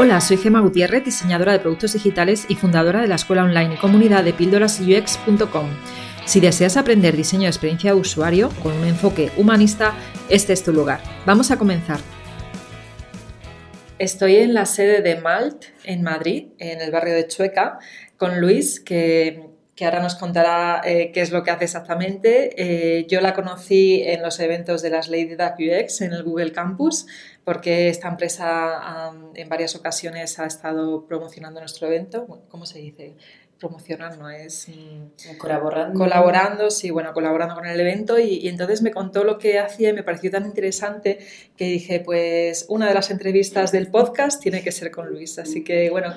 Hola, soy Gema Gutiérrez, diseñadora de productos digitales y fundadora de la escuela online y comunidad de píldorasux.com. Si deseas aprender diseño de experiencia de usuario con un enfoque humanista, este es tu lugar. Vamos a comenzar. Estoy en la sede de Malt, en Madrid, en el barrio de Chueca, con Luis, que, ahora nos contará eh, qué es lo que hace exactamente. Eh, yo la conocí en los eventos de las Lady Duck UX en el Google Campus, porque esta empresa en varias ocasiones ha estado promocionando nuestro evento. ¿Cómo se dice? Promocionar no es... Mm, colaborando. Colaborando, sí, bueno, colaborando con el evento y, entonces me contó lo que hacía y me pareció tan interesante que dije, pues una de las entrevistas del podcast tiene que ser con Luis. Así que, bueno,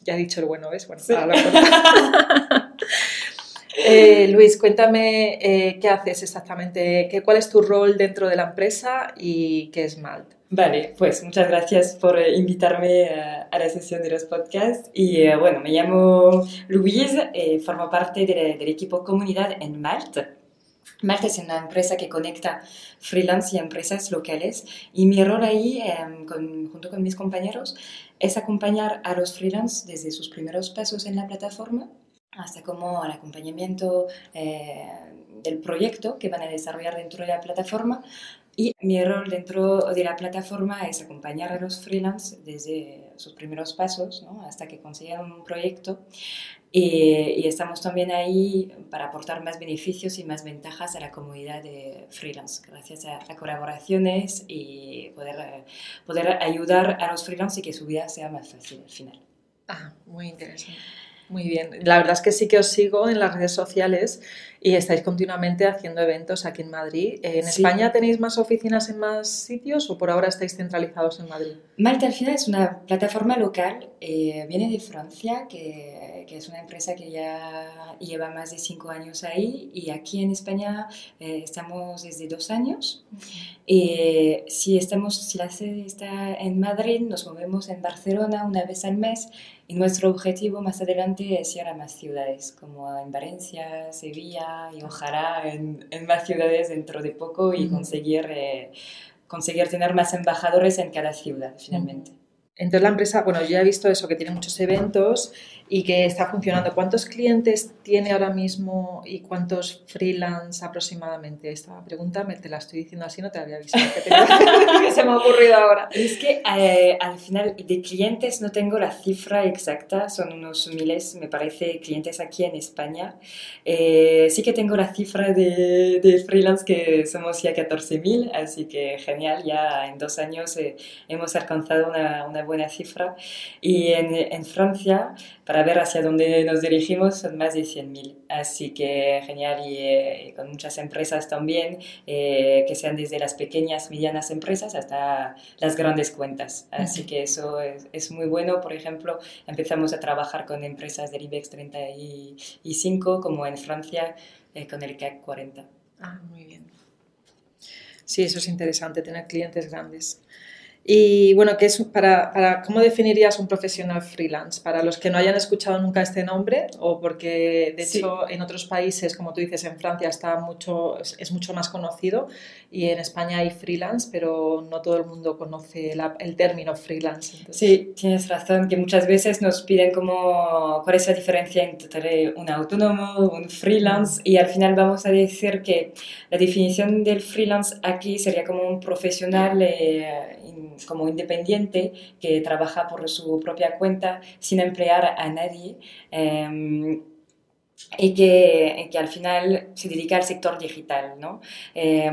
ya he dicho el bueno, ¿ves? Bueno, eh, Luis, cuéntame eh, qué haces exactamente, qué, cuál es tu rol dentro de la empresa y qué es Malt. Vale, pues muchas gracias por eh, invitarme eh, a, la sesión de los podcasts. Y eh, bueno, me llamo Luis, formo parte del equipo comunidad en Malta. Malta es una empresa que conecta freelance y empresas locales y mi rol ahí, em, junto con mis compañeros, es acompañar a los freelance desde sus primeros pasos en la plataforma hasta como el acompañamiento del proyecto que van a desarrollar dentro de la plataforma y mi rol dentro de la plataforma es acompañar a los freelance desde sus primeros pasos ¿no? hasta que consigan un proyecto. Y, estamos también ahí para aportar más beneficios y más ventajas a la comunidad de freelance, gracias a, colaboraciones y poder, poder ayudar a los freelance y que su vida sea más fácil al final. Ah, muy interesante. Muy bien. La verdad es que sí que os sigo en las redes sociales y estáis continuamente haciendo eventos aquí en Madrid. ¿En España tenéis más oficinas en más sitios o por ahora estáis centralizados en Madrid? Malta al final es una plataforma local, eh, viene de Francia, que, que, es una empresa que ya lleva más de cinco años ahí y aquí en España eh, estamos desde dos años. Eh, si, estamos, si la sede está en Madrid, nos movemos en Barcelona una vez al mes y nuestro objetivo más adelante es ir a más ciudades, como en Valencia, Sevilla y ojalá en, en más ciudades dentro de poco y conseguir, eh, conseguir tener más embajadores en cada ciudad finalmente. Entonces la empresa, bueno, yo ya he visto eso, que tiene muchos eventos y que está funcionando. ¿Cuántos clientes tiene ahora mismo y cuántos freelance aproximadamente? Esta pregunta me te la estoy diciendo así, no te había visto, que, se me ha ocurrido ahora. Es que eh, al final de clientes no tengo la cifra exacta, son unos miles, me parece, clientes aquí en España. Eh, sí que tengo la cifra de, de freelance que somos ya 14.000, así que genial, ya en dos años eh, hemos alcanzado una, una, buena cifra. Y en, en Francia, para ver hacia dónde nos dirigimos son más de 100.000. Así que genial y, eh, con muchas empresas también, eh, que sean desde las pequeñas, medianas empresas hasta las grandes cuentas. Así que eso es, muy bueno. Por ejemplo, empezamos a trabajar con empresas del IBEX 35, como en Francia, eh, con el CAC 40. Ah, muy bien. Sí, eso es interesante, tener clientes grandes. Y bueno, ¿qué es para, para, ¿cómo definirías un profesional freelance? Para los que no hayan escuchado nunca este nombre, o porque de hecho en otros países, como tú dices, en Francia está mucho, es mucho más conocido y en España hay freelance, pero no todo el mundo conoce el término freelance. Sí, tienes razón, que muchas veces nos piden como cuál es la diferencia entre un autónomo, un freelance, y al final vamos a decir que la definición del freelance aquí sería como un profesional. Eh, como independiente que trabaja por su propia cuenta sin emplear a nadie. Em, y que, que, al final se dedica al sector digital. ¿no? Eh,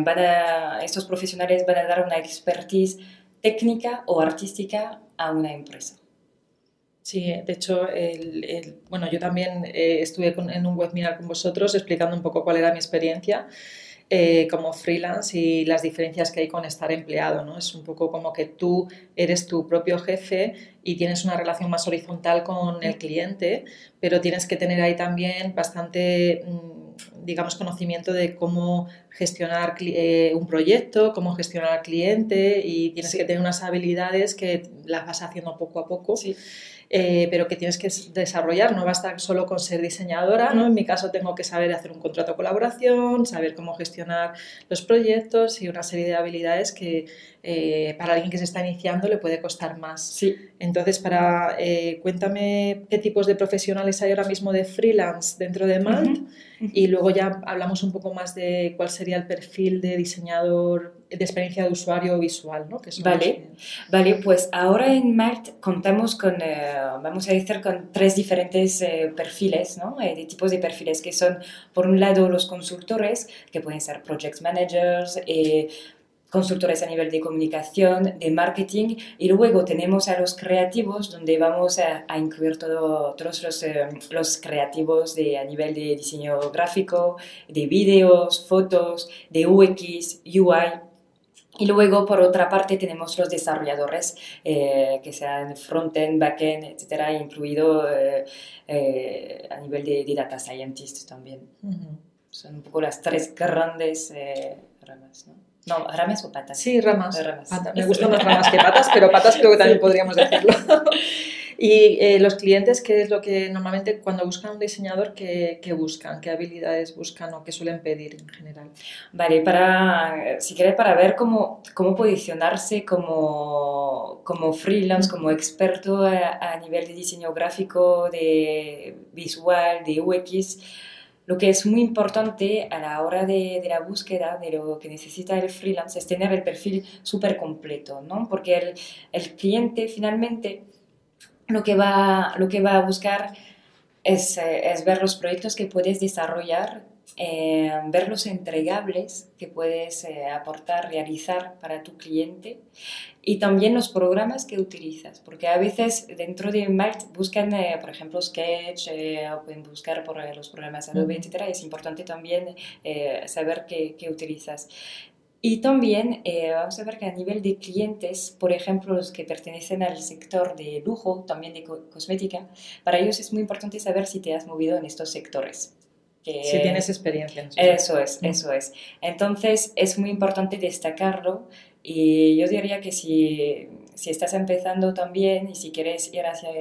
estos profesionales van a dar una expertise técnica o artística a una empresa. Sí, de hecho, el, bueno, yo también eh, estuve en un webinar con vosotros explicando un poco cuál era mi experiencia eh, como freelance y las diferencias que hay con estar empleado. ¿no? Es un poco como que tú eres tu propio jefe y tienes una relación más horizontal con el cliente, pero tienes que tener ahí también bastante, mm, digamos, conocimiento de cómo gestionar eh, un proyecto, cómo gestionar al cliente y tienes que tener unas habilidades que las vas haciendo poco a poco. Sí. Eh, pero que tienes que desarrollar. No basta solo con ser diseñadora, ¿no? En mi caso tengo que saber hacer un contrato de colaboración, saber cómo gestionar los proyectos y una serie de habilidades que eh, para alguien que se está iniciando le puede costar más. Sí. Entonces, para, eh, cuéntame qué tipos de profesionales hay ahora mismo de freelance dentro de Malt y luego ya hablamos un poco más de cuál sería el perfil de diseñador de experiencia de usuario visual, ¿no? Que vale, vale, pues ahora en Malt contamos con, eh, vamos a decir, con tres diferentes eh, perfiles, ¿no? Eh, de tipos de perfiles que son, por un lado, los consultores, que pueden ser project managers, consultores a nivel de comunicación, de marketing, y luego tenemos a los creativos, donde vamos a, incluir todo, todos los, eh, los, creativos de, a nivel de diseño gráfico, de vídeos, fotos, de UX, UI. Y luego, por otra parte, tenemos los desarrolladores, eh, que sean front-end, back-end, etcétera, incluido eh, a nivel de, data scientist también. Son un poco las tres grandes ramas, ¿no? No, ramas o patas. Sí, ramas. Me gustan más ramas que patas, pero patas creo que también podríamos decirlo. y eh, los clientes, ¿qué es lo que normalmente cuando buscan un diseñador, ¿qué, buscan? ¿Qué habilidades buscan o qué suelen pedir en general? Vale, para, si quieres, para ver cómo, cómo posicionarse como, como freelance, como experto a, a nivel de diseño gráfico, de visual, de UX, lo que es muy importante a la hora de, de, la búsqueda de lo que necesita el freelance es tener el perfil súper completo, ¿no? Porque el, el, cliente finalmente lo que va, lo que va a buscar es, eh, es ver los proyectos que puedes desarrollar eh, ver los entregables que puedes eh, aportar, realizar para tu cliente y también los programas que utilizas, porque a veces dentro de Malt buscan, eh, por ejemplo, Sketch o pueden buscar por los programas Adobe, etc. Es importante también saber qué, qué, utilizas. Y también vamos a ver que a nivel de clientes, por ejemplo, los que pertenecen al sector de lujo, también de cosmética, para ellos es muy importante saber si te has movido en estos sectores si tienes experiencia. eso es, eso es. Entonces es muy importante destacarlo y yo diría que si, si estás empezando también y si quieres ir hacia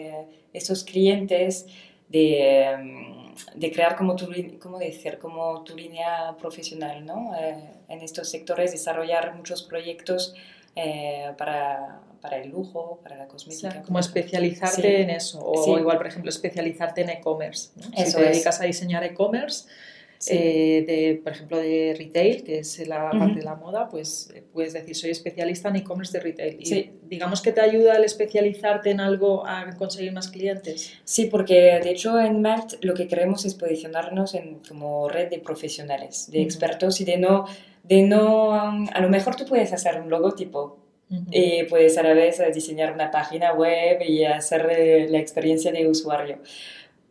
esos clientes de, de crear como tu, ¿cómo decir? como tu línea profesional ¿no? Eh, en estos sectores, desarrollar muchos proyectos eh, para, para, el lujo, para la cosmética. como especializarte en eso, o igual, por ejemplo, especializarte en e-commerce. Si te dedicas a diseñar e-commerce, eh, de, por ejemplo, de retail, que es la parte de la moda, pues eh, puedes decir, soy especialista en e-commerce de retail. Y digamos que te ayuda al especializarte en algo a conseguir más clientes. Sí, porque de hecho en Malt lo que queremos es posicionarnos en, como red de profesionales, de expertos y de no de no, a lo mejor tú puedes hacer un logotipo y puedes a la vez diseñar una página web y hacer la experiencia de usuario.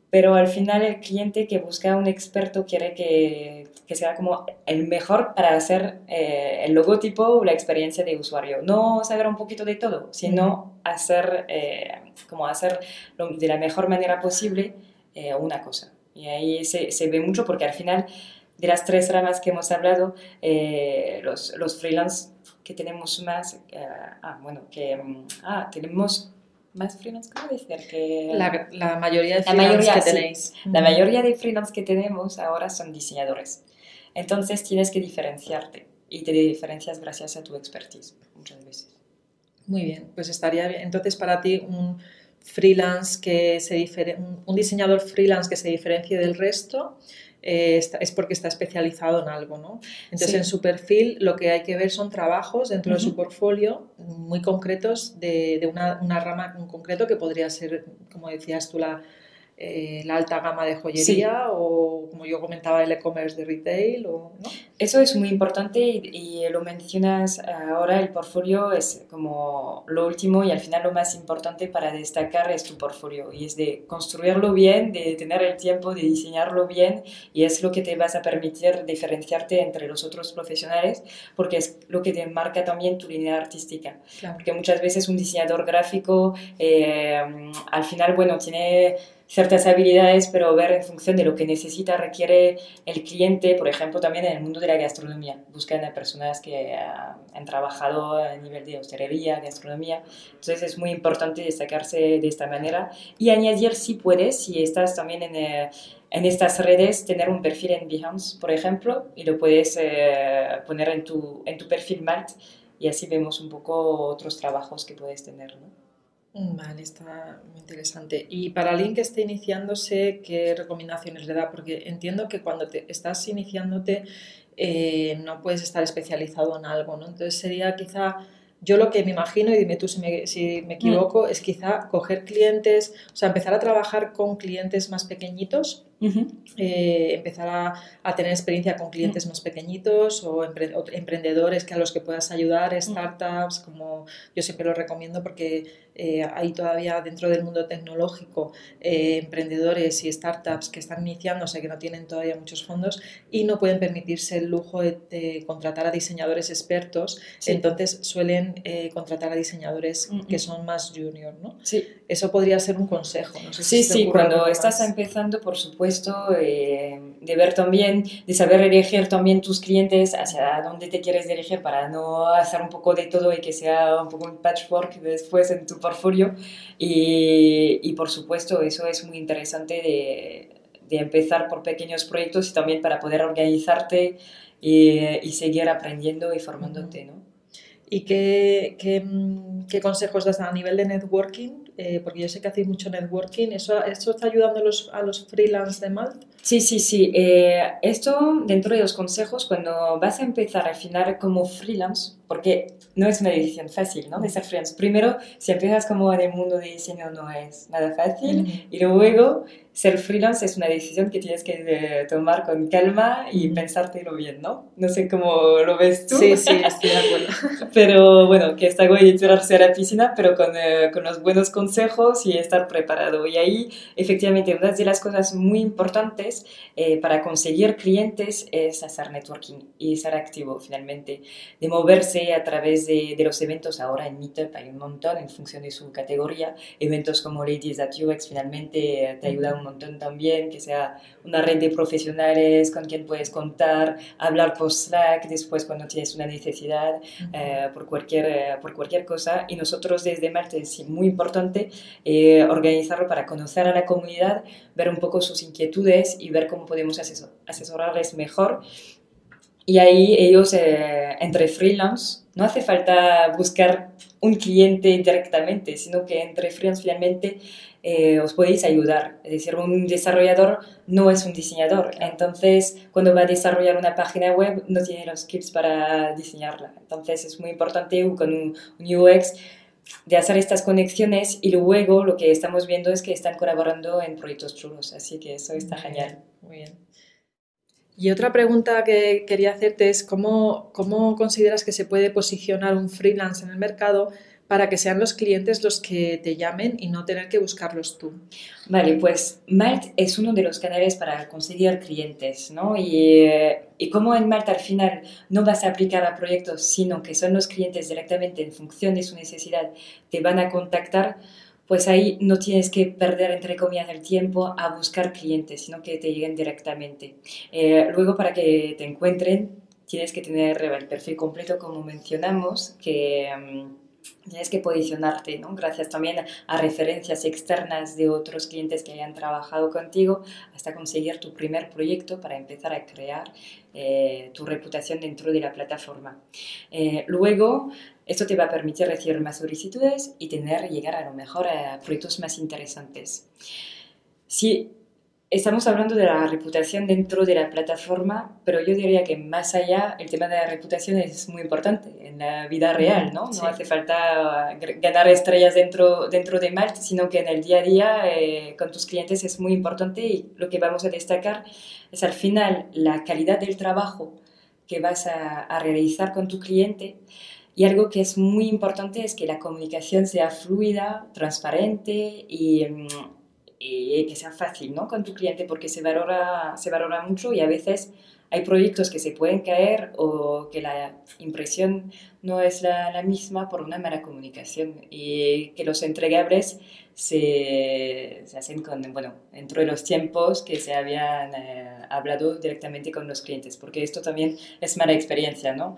Pero al final el cliente que busca un experto quiere que, que sea como el mejor para hacer eh, el logotipo o la experiencia de usuario. No saber un poquito de todo, sino hacer, eh, como hacer de la mejor manera posible eh, una cosa. Y ahí se, se ve mucho porque al final de las tres ramas que hemos hablado, eh, los, los freelance que tenemos más, eh, ah, bueno, que mm, ah, tenemos más freelance, ¿cómo decir? Que, la, la mayoría de freelance que tenéis. La mayoría de freelance que tenemos ahora son diseñadores. Entonces tienes que diferenciarte y te diferencias gracias a tu expertise muchas veces. Muy bien, pues estaría bien. Entonces para ti un freelance que se un diseñador freelance que se diferencie del resto eh, es porque está especializado en algo, ¿no? Entonces, en su perfil lo que hay que ver son trabajos dentro de su portfolio muy concretos de, de una, una, rama en concreto que podría ser, como decías tú, la, eh, la alta gama de joyería o, como yo comentaba, el e-commerce de retail. O, ¿no? Eso es muy importante y, lo mencionas ahora, el portfolio es como lo último y al final lo más importante para destacar es tu portfolio y es de construirlo bien, de tener el tiempo de diseñarlo bien y es lo que te vas a permitir diferenciarte entre los otros profesionales porque es lo que te marca también tu línea artística. Porque muchas veces un diseñador gráfico eh, al final, bueno, tiene ciertas habilidades, pero ver en función de lo que necesita, requiere el cliente, por ejemplo, también en el mundo de la gastronomía. Buscan a personas que han trabajado a nivel de hostelería, gastronomía. Entonces es muy importante destacarse de esta manera y añadir, si puedes, si estás también en, eh, en estas redes, tener un perfil en Behance, por ejemplo, y lo puedes eh, poner en tu, en tu perfil Malt y así vemos un poco otros trabajos que puedes tener. ¿no? Vale, está muy interesante. Y para alguien que esté iniciándose, ¿qué recomendaciones le da? Porque entiendo que cuando te estás iniciándote eh, no puedes estar especializado en algo, ¿no? Entonces sería quizá, yo lo que me imagino, y dime tú si me, si me equivoco, mm. es quizá coger clientes, o sea, empezar a trabajar con clientes más pequeñitos eh, empezar a, tener experiencia con clientes más pequeñitos o, emprendedores que a los que puedas ayudar, startups, como yo siempre lo recomiendo porque eh, hay todavía dentro del mundo tecnológico eh, emprendedores y startups que están iniciándose, que no tienen todavía muchos fondos y no pueden permitirse el lujo de, contratar a diseñadores expertos, entonces suelen contratar a diseñadores que son más junior, ¿no? Sí. Eso podría ser un consejo. No sé sí, sí, cuando estás empezando, por supuesto, eh, de ver también, de saber elegir también tus clientes hacia dónde te quieres dirigir para no hacer un poco de todo y que sea un poco un patchwork después en tu portfolio. Y, y por supuesto, eso es muy interesante de, de, empezar por pequeños proyectos y también para poder organizarte y, y seguir aprendiendo y formándote, ¿no? ¿Y qué, qué, qué, consejos das a nivel de networking eh, porque yo sé que hacéis mucho networking, ¿eso, eso está ayudando a los, a los freelance de Malt? Sí, sí, sí. Eh, esto dentro de los consejos, cuando vas a empezar a afinar como freelance, porque no es una decisión fácil, ¿no? De ser freelance. Primero, si empiezas como en el mundo de diseño, no es nada fácil. Y luego, ser freelance es una decisión que tienes que eh, tomar con calma y pensártelo bien, ¿no? No sé cómo lo ves tú. Sí, sí, estoy de acuerdo. pero bueno, que está bien tirarse a la piscina, pero con, eh, con los buenos consejos y estar preparado. Y ahí, efectivamente, una de las cosas muy importantes eh, para conseguir clientes es hacer networking y ser activo finalmente, de moverse a través de, de, los eventos. Ahora en Meetup hay un montón en función de su categoría. Eventos como Ladies at UX finalmente eh, te ayuda un montón también, que sea una red de profesionales con quien puedes contar, hablar por Slack después cuando tienes una necesidad eh, por, cualquier, eh, por cualquier cosa. Y nosotros desde Marte es muy importante organizarlo para conocer a la comunidad, ver un poco sus inquietudes y ver cómo podemos asesorarles mejor y ahí ellos, eh, entre freelance, no hace falta buscar un cliente directamente, sino que entre freelance finalmente eh, os podéis ayudar. Es decir, un desarrollador no es un diseñador. Entonces, cuando va a desarrollar una página web, no tiene los skills para diseñarla. Entonces, es muy importante con un, un UX de hacer estas conexiones y luego lo que estamos viendo es que están colaborando en proyectos chulos. Así que eso está genial. Muy bien. Y otra pregunta que quería hacerte es cómo, cómo consideras que se puede posicionar un freelance en el mercado para que sean los clientes los que te llamen y no tener que buscarlos tú. Vale, pues Malt es uno de los canales para conseguir clientes, ¿no? Y, eh, y como en Malt al final no vas a aplicar a proyectos, sino que son los clientes directamente en función de su necesidad, te van a contactar, pues ahí no tienes que perder, entre comillas, el tiempo a buscar clientes, sino que te lleguen directamente. Eh, luego, para que te encuentren, tienes que tener el perfil completo, como mencionamos, que... Mm, tienes que posicionarte, ¿no? Gracias también a referencias externas de otros clientes que hayan trabajado contigo hasta conseguir tu primer proyecto para empezar a crear eh, tu reputación dentro de la plataforma. Eh, luego, esto te va a permitir recibir más solicitudes y tener, llegar a lo mejor a proyectos más interesantes. Si Estamos hablando de la reputación dentro de la plataforma, pero yo diría que más allá el tema de la reputación es muy importante en la vida real, ¿no? No hace falta ganar estrellas dentro, dentro de Malt, sino que en el día a día eh, con tus clientes es muy importante y lo que vamos a destacar es al final la calidad del trabajo que vas a, a realizar con tu cliente. Y algo que es muy importante es que la comunicación sea fluida, transparente y mm, y que sea fácil ¿no? con tu cliente porque se valora, se valora mucho y a veces hay proyectos que se pueden caer o que la impresión no es la, la misma por una mala comunicación y que los entregables se, se, hacen con, bueno, dentro de los tiempos que se habían eh, hablado directamente con los clientes, porque esto también es mala experiencia, ¿no?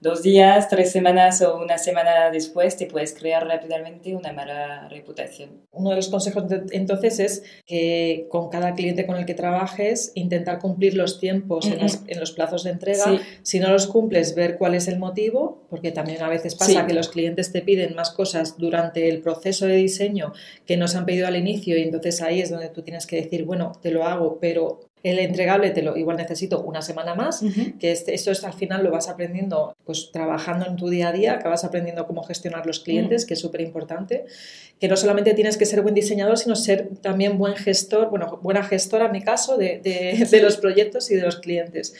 Dos días, tres semanas o una semana después te puedes crear rápidamente una mala reputación. Uno de los consejos entonces es que con cada cliente con el que trabajes intentar cumplir los tiempos en, los plazos de entrega. Si no los cumples, ver cuál es el motivo, porque también a veces pasa que los clientes te piden más cosas durante el proceso de diseño que nos han pedido al inicio y entonces ahí es donde tú tienes que decir, bueno, te lo hago, pero el entregable te lo igual necesito una semana más, que este, esto es al final lo vas aprendiendo pues trabajando en tu día a día, acabas aprendiendo cómo gestionar los clientes, que es súper importante, que no solamente tienes que ser buen diseñador, sino ser también buen gestor, bueno, buena gestora en mi caso, de, de los proyectos y de los clientes.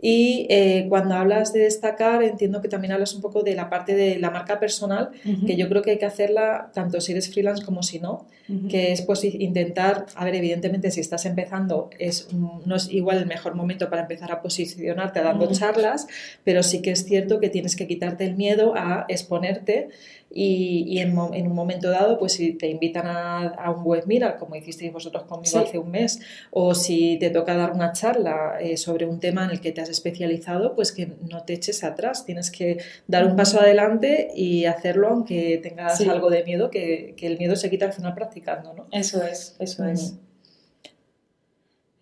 Y eh, cuando hablas de destacar, entiendo que también hablas un poco de la parte de la marca personal, que yo creo que hay que hacerla tanto si eres freelance como si no, que es pues intentar, a ver, evidentemente si estás empezando es, no es igual el mejor momento para empezar a posicionarte dando charlas, pero sí que es cierto que tienes que quitarte el miedo a exponerte y, en, un momento dado, pues si te invitan a, un webinar, como hicisteis vosotros conmigo hace un mes, o si te toca dar una charla eh, sobre un tema en el que te has especializado, pues que no te eches atrás, tienes que dar un paso adelante y hacerlo aunque tengas algo de miedo, que, el miedo se quita al final practicando, ¿no? Eso es, eso es.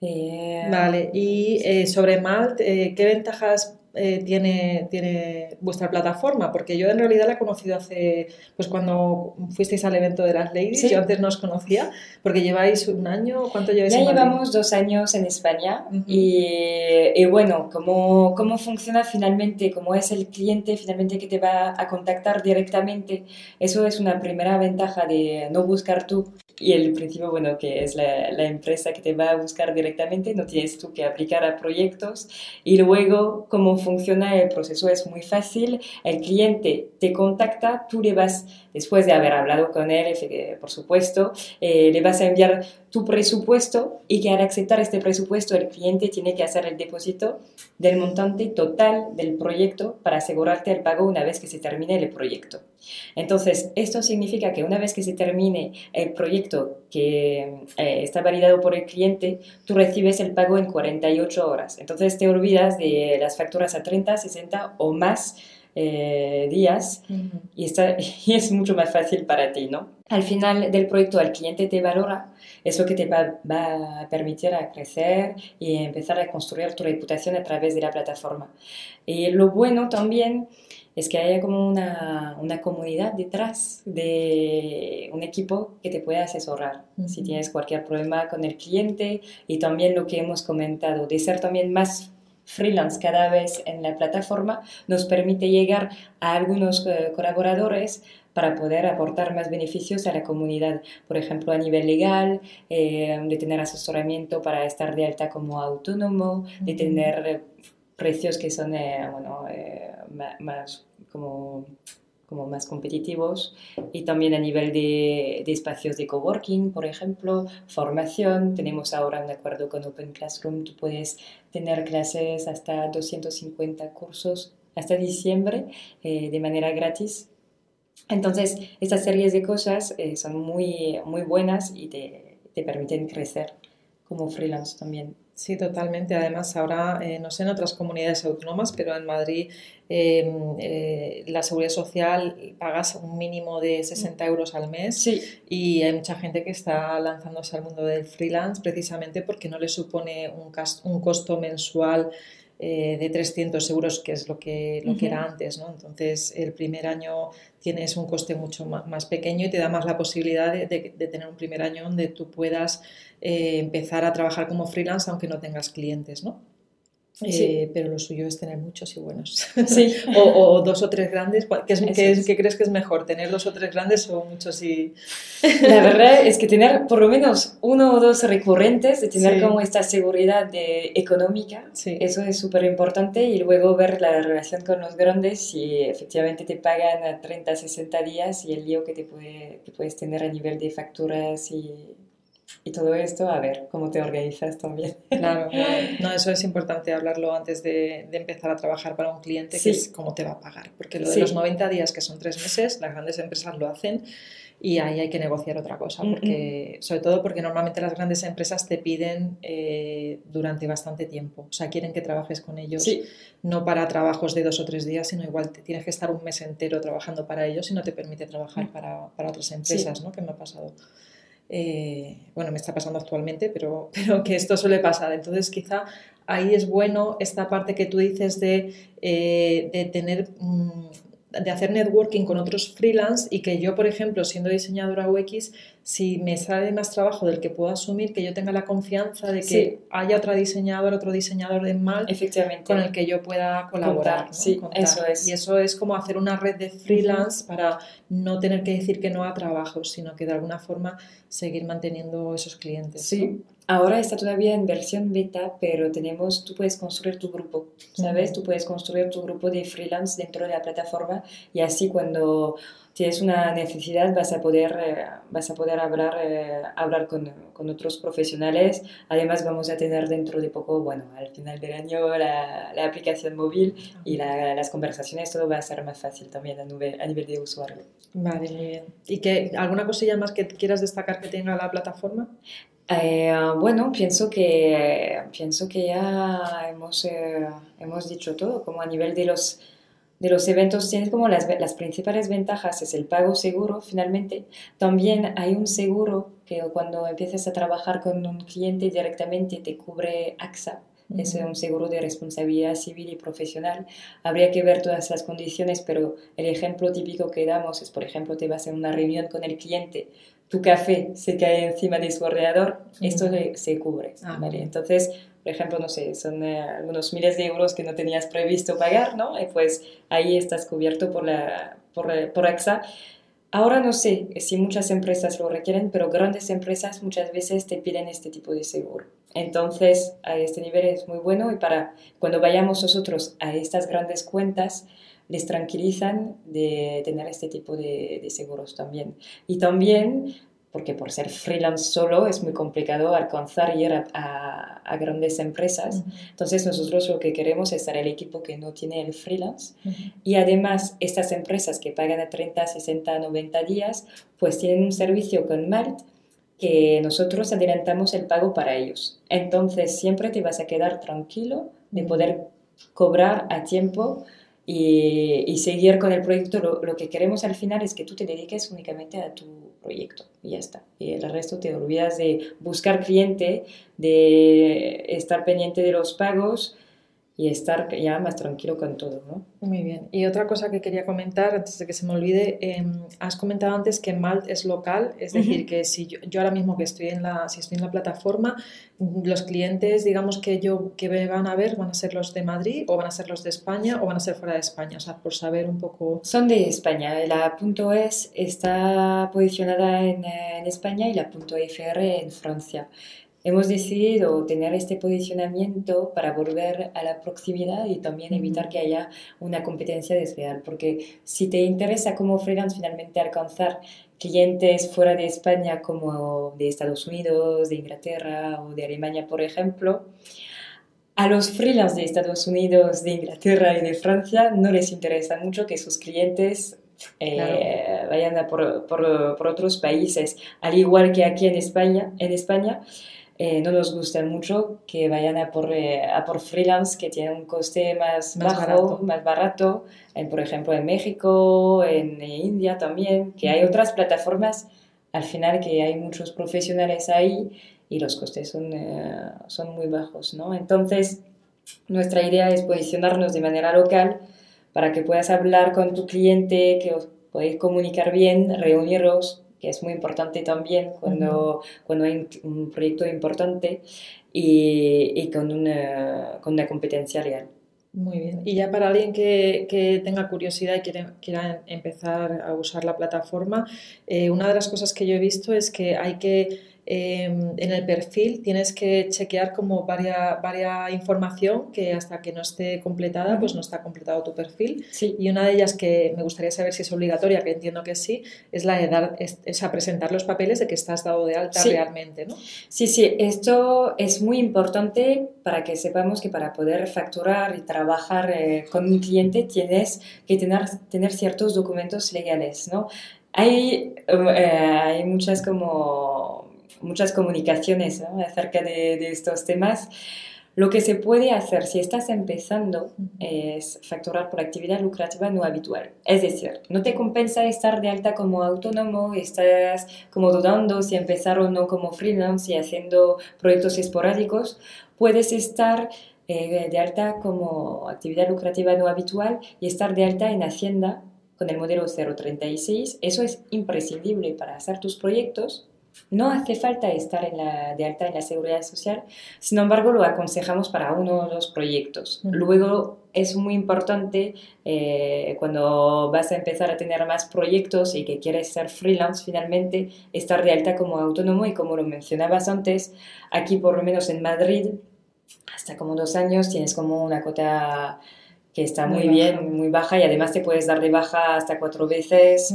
Eh, vale, y eh, sobre Malt, ¿qué ventajas eh, tiene, tiene vuestra plataforma? Porque yo en realidad la he conocido hace, pues cuando fuisteis al evento de las ladies, yo antes no os conocía, porque lleváis un año, ¿cuánto lleváis? Ya llevamos dos años en España y, y, bueno, ¿cómo, ¿cómo funciona finalmente? ¿Cómo es el cliente finalmente que te va a contactar directamente? Eso es una primera ventaja de no buscar tú y el principio, bueno, que es la, la, empresa que te va a buscar directamente, no tienes tú que aplicar a proyectos. Y luego, cómo funciona el proceso es muy fácil. El cliente te contacta, tú le vas, después de haber hablado con él, por supuesto, eh, le vas a enviar tu presupuesto y que al aceptar este presupuesto el cliente tiene que hacer el depósito del montante total del proyecto para asegurarte el pago una vez que se termine el proyecto. Entonces, esto significa que una vez que se termine el proyecto que eh, está validado por el cliente, tú recibes el pago en 48 horas. Entonces, te olvidas de las facturas a 30, 60 o más eh, días y, está, y es mucho más fácil para ti, ¿no? Al final del proyecto, el cliente te valora, es lo que te va, va, a permitir a crecer y empezar a construir tu reputación a través de la plataforma. Y lo bueno también es que haya como una, una, comunidad detrás de un equipo que te pueda asesorar si tienes cualquier problema con el cliente y también lo que hemos comentado, de ser también más freelance cada vez en la plataforma, nos permite llegar a algunos eh, colaboradores para poder aportar más beneficios a la comunidad, por ejemplo, a nivel legal, eh, de tener asesoramiento para estar de alta como autónomo, de tener precios que son eh, bueno, más como, como más competitivos y también a nivel de, de, espacios de coworking, por ejemplo, formación. Tenemos ahora un acuerdo con Open Classroom, tú puedes tener clases hasta 250 cursos hasta diciembre eh, de manera gratis. Entonces, estas series de cosas eh, son muy, muy buenas y te, te permiten crecer como freelance también. Sí, totalmente. Además, ahora, eh, no sé en otras comunidades autónomas, pero en Madrid em, eh, la seguridad social pagas un mínimo de 60 euros al mes sí. y hay mucha gente que está lanzándose al mundo del freelance precisamente porque no le supone un, un costo mensual eh, de 300 euros, que es lo que, lo que era antes. ¿no? Entonces, el primer año tienes un coste mucho más, pequeño y te da más la posibilidad de, de, tener un primer año donde tú puedas eh, empezar a trabajar como freelance aunque no tengas clientes. ¿no? Eh, pero lo suyo es tener muchos y buenos. Sí. o, dos o tres grandes. ¿Qué, es, ¿Qué, crees que es mejor? ¿Tener dos o tres grandes o muchos y.? La verdad es que tener por lo menos uno o dos recurrentes, de tener como esta seguridad de, económica, eso es súper importante. Y luego ver la relación con los grandes, si efectivamente te pagan a 30, 60 días y el lío que, te puede, que puedes tener a nivel de facturas y y todo esto, a ver cómo te organizas también. Claro, no, eso es importante hablarlo antes de, de empezar a trabajar para un cliente, que es cómo te va a pagar. Porque lo de los 90 días, que son tres meses, las grandes empresas lo hacen y ahí hay que negociar otra cosa, porque, sobre todo porque normalmente las grandes empresas te piden eh, durante bastante tiempo, o sea, quieren que trabajes con ellos, no para trabajos de dos o tres días, sino igual te tienes que estar un mes entero trabajando para ellos y no te permite trabajar para, para otras empresas, ¿no? Que me ha pasado. Eh, bueno, me está pasando actualmente, pero, pero que esto suele pasar. Entonces, quizá ahí es bueno esta parte que tú dices de, eh, de tener mm, de hacer networking con otros freelance y que yo, por ejemplo, siendo diseñadora UX, si me sale más trabajo del que puedo asumir, que yo tenga la confianza de que haya otra diseñadora, otro diseñador de mal Efectivamente. con el que yo pueda colaborar. Sí, eso es. Y eso es como hacer una red de freelance para no tener que decir que no a trabajos, sino que de alguna forma seguir manteniendo esos clientes. Sí. Ahora está todavía en versión beta, pero tenemos, tú puedes construir tu grupo, ¿sabes? Tú puedes construir tu grupo de freelance dentro de la plataforma y así cuando tienes una necesidad vas a poder, eh, vas a poder hablar, eh, hablar con, con, otros profesionales. Además vamos a tener dentro de poco, bueno, al final del año la, la aplicación móvil y las conversaciones, todo va a ser más fácil también a nivel, a nivel de usuario. Vale, muy bien. ¿Y que, alguna cosilla más que quieras destacar que tenga la plataforma? Eh, bueno, pienso que, pienso que ya hemos, eh, hemos dicho todo, como a nivel de los, de los eventos tienes como las, las, principales ventajas, es el pago seguro finalmente. También hay un seguro que cuando empiezas a trabajar con un cliente directamente te cubre AXA. Es un seguro de responsabilidad civil y profesional. Habría que ver todas las condiciones, pero el ejemplo típico que damos es, por ejemplo, te vas a una reunión con el cliente, tu café se cae encima de su ordenador, esto se, cubre. Ah, ¿vale? Entonces, por ejemplo, no sé, son eh, algunos miles de euros que no tenías previsto pagar, ¿no? Y pues ahí estás cubierto por, la, por, eh, por AXA. Ahora no sé si muchas empresas lo requieren, pero grandes empresas muchas veces te piden este tipo de seguro. Entonces, a este nivel es muy bueno y para cuando vayamos nosotros a estas grandes cuentas, les tranquilizan de tener este tipo de, seguros también. Y también porque por ser freelance solo es muy complicado alcanzar y ir a, grandes empresas. Entonces nosotros lo que queremos es ser el equipo que no tiene el freelance. Y además estas empresas que pagan a 30, 60, 90 días, pues tienen un servicio con Malt que nosotros adelantamos el pago para ellos. Entonces siempre te vas a quedar tranquilo de poder cobrar a tiempo y, seguir con el proyecto. Lo, que queremos al final es que tú te dediques únicamente a tu proyecto y ya está. Y el resto te olvidas de buscar cliente, de estar pendiente de los pagos y estar ya más tranquilo con todo, ¿no? Muy bien. Y otra cosa que quería comentar, antes de que se me olvide, em, has comentado antes que Malt es local, es decir, que si yo, ahora mismo que estoy en la, si estoy en la plataforma, los clientes, digamos, que yo que me van a ver, van a ser los de Madrid o van a ser los de España o van a ser fuera de España, o sea, por saber un poco... Son de España, la punto .es está posicionada en, en España y la punto .fr en Francia hemos decidido tener este posicionamiento para volver a la proximidad y también evitar que haya una competencia desleal, porque si te interesa como freelance finalmente alcanzar clientes fuera de España como de Estados Unidos, de Inglaterra o de Alemania, por ejemplo, a los freelance de Estados Unidos, de Inglaterra y de Francia no les interesa mucho que sus clientes eh, vayan a por, por, por, otros países, al igual que aquí en España. En España eh, no nos gusta mucho que vayan a por, eh, a por freelance que tienen un coste más, bajo, barato. más barato, por ejemplo en México, en India también, que hay otras plataformas al final que hay muchos profesionales ahí y los costes son, eh, son muy bajos, ¿no? Entonces, nuestra idea es posicionarnos de manera local para que puedas hablar con tu cliente, que os podéis comunicar bien, reuniros, que es muy importante también cuando, cuando hay un proyecto importante y, y con, una, con una competencia real. Muy bien. Y ya para alguien que, que tenga curiosidad y quiere, quiera empezar a usar la plataforma, eh, una de las cosas que yo he visto es que hay que em, en el perfil tienes que chequear como varias, varias información que hasta que no esté completada, pues no está completado tu perfil. Sí. Y una de ellas que me gustaría saber si es obligatoria, que entiendo que sí, es la de dar, es, es a presentar los papeles de que estás dado de alta Sí. realmente, ¿no? Sí, sí, esto es muy importante para que sepamos que para poder facturar y trabajar eh, con un cliente tienes que tener, tener ciertos documentos legales, ¿no? Hay, eh, hay muchas como muchas comunicaciones ¿no? acerca de, de estos temas. Lo que se puede hacer si estás empezando es facturar por actividad lucrativa no habitual. Es decir, no te compensa estar de alta como autónomo, estás como dudando si empezar o no como freelance y haciendo proyectos esporádicos, puedes estar eh, de alta como actividad lucrativa no habitual y estar de alta en Hacienda con el modelo 036. Eso es imprescindible para hacer tus proyectos. No hace falta estar en la, de alta en la seguridad social, sin embargo lo aconsejamos para uno de los proyectos. Luego es muy importante eh, cuando vas a empezar a tener más proyectos y que quieres ser freelance finalmente, estar de alta como autónomo. Y como lo mencionabas antes, aquí por lo menos en Madrid, hasta como dos años tienes como una cota que está muy, Muy bien, baja. muy baja. Y además te puedes dar de baja hasta cuatro veces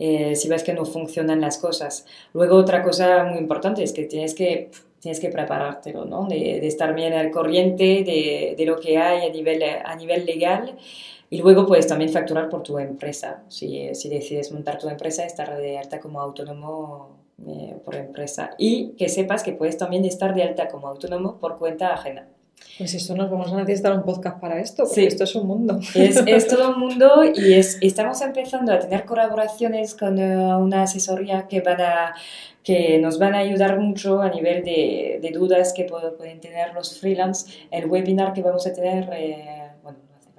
eh, si ves que no funcionan las cosas. Luego otra cosa muy importante es que tienes que, tienes que preparártelo, ¿no? De, estar bien al corriente de, de, lo que hay a nivel, a nivel legal. Y luego puedes también facturar por tu empresa. Si, si decides montar tu empresa, estar de alta como autónomo eh, por empresa. Y que sepas que puedes también estar de alta como autónomo por cuenta ajena. Pues esto nos vamos a necesitar un podcast para esto, porque Sí. esto es un mundo. Es, es todo un mundo y es, estamos empezando a tener colaboraciones con eh, una asesoría que, van a, que nos van a ayudar mucho a nivel de, de dudas que pu- pueden tener los freelance. El webinar que vamos a tener, eh,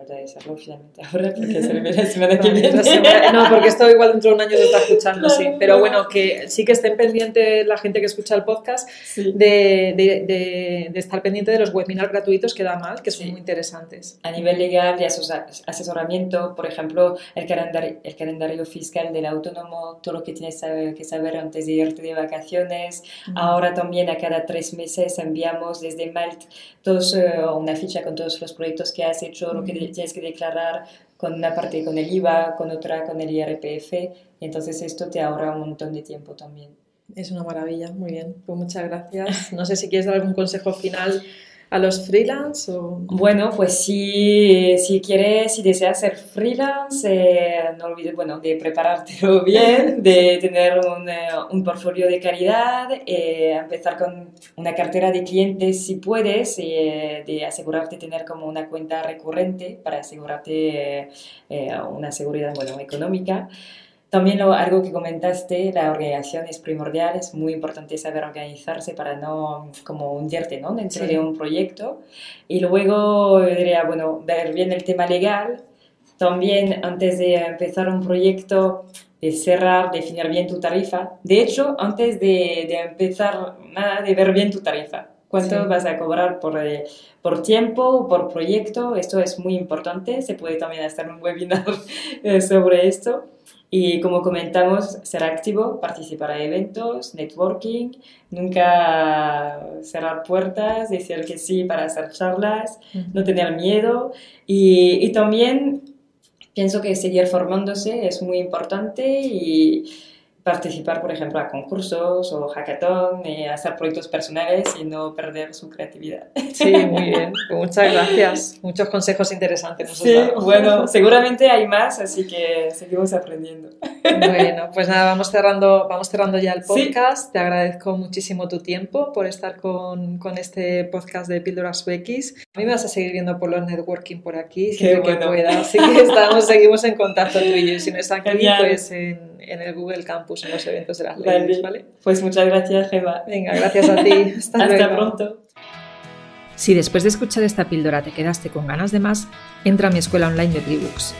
decirlo finalmente ahora porque se ve la semana que viene. semana- no, porque esto igual dentro de un año se está escuchando, sí. Claro. Pero bueno, que sí que estén pendientes la gente que escucha el podcast Sí. de, de- de- de estar pendiente de los webinars gratuitos que da mal, que son Sí. muy interesantes. A nivel legal y asesoramiento, por ejemplo, el calendario, el calendario fiscal del autónomo, todo lo que tienes que saber antes de irte de vacaciones. Ahora también a cada tres meses enviamos desde Malt todos, eh, una ficha con todos los proyectos que has hecho, lo que tienes que declarar con una parte con el IVA, con otra con el IRPF. Y entonces esto te ahorra un montón de tiempo también. Es una maravilla, muy bien. Pues muchas gracias. No sé si quieres dar algún consejo final a los freelance o... Bueno, pues si, si quieres, si deseas ser freelance, eh, no olvides, bueno, de preparártelo bien, de tener un, eh, un portfolio de calidad, eh, empezar con una cartera de clientes si puedes, eh, de asegurarte tener como una cuenta recurrente para asegurarte una seguridad, bueno, económica. También lo, algo que comentaste, la organización es primordial, es muy importante saber organizarse para no como hundirte ¿no? dentro Sí. de un proyecto. Y luego yo diría, bueno, ver bien el tema legal. También antes de empezar un proyecto, de cerrar, definir bien tu tarifa. De hecho, antes de, de empezar nada, de ver bien tu tarifa. ¿Cuánto Sí. vas a cobrar por, eh, por tiempo, por proyecto? Esto es muy importante. Se puede también hacer un webinar eh, sobre esto. Y como comentamos, ser activo, participar a eventos, networking, nunca cerrar puertas, decir que sí para hacer charlas, no tener miedo. Y, y también pienso que seguir formándose es muy importante y participar, por ejemplo, a concursos o hackathon, y hacer proyectos personales y no perder su creatividad. Sí, muy bien. Pues muchas gracias. Muchos consejos interesantes nos Sí, bueno, seguramente hay más, así que seguimos aprendiendo. Bueno, pues nada, vamos cerrando, vamos cerrando ya el Sí. podcast. Te agradezco muchísimo tu tiempo por estar con, con este podcast de Píldoras UX. A mí me vas a seguir viendo por los networking por aquí, siempre que bueno. pueda. Así que estamos, seguimos en contacto tú y yo. Si no es aquí, Genial. pues en, en el Google Campus, en los eventos de las leyes, ¿vale? Pues muchas gracias, Gemma. Venga, gracias a ti. Hasta, Hasta luego. pronto. Si después de escuchar esta píldora te quedaste con ganas de más, entra a mi escuela online de Tribooks.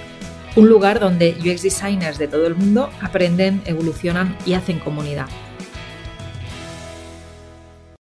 Un lugar donde UX designers de todo el mundo aprenden, evolucionan y hacen comunidad.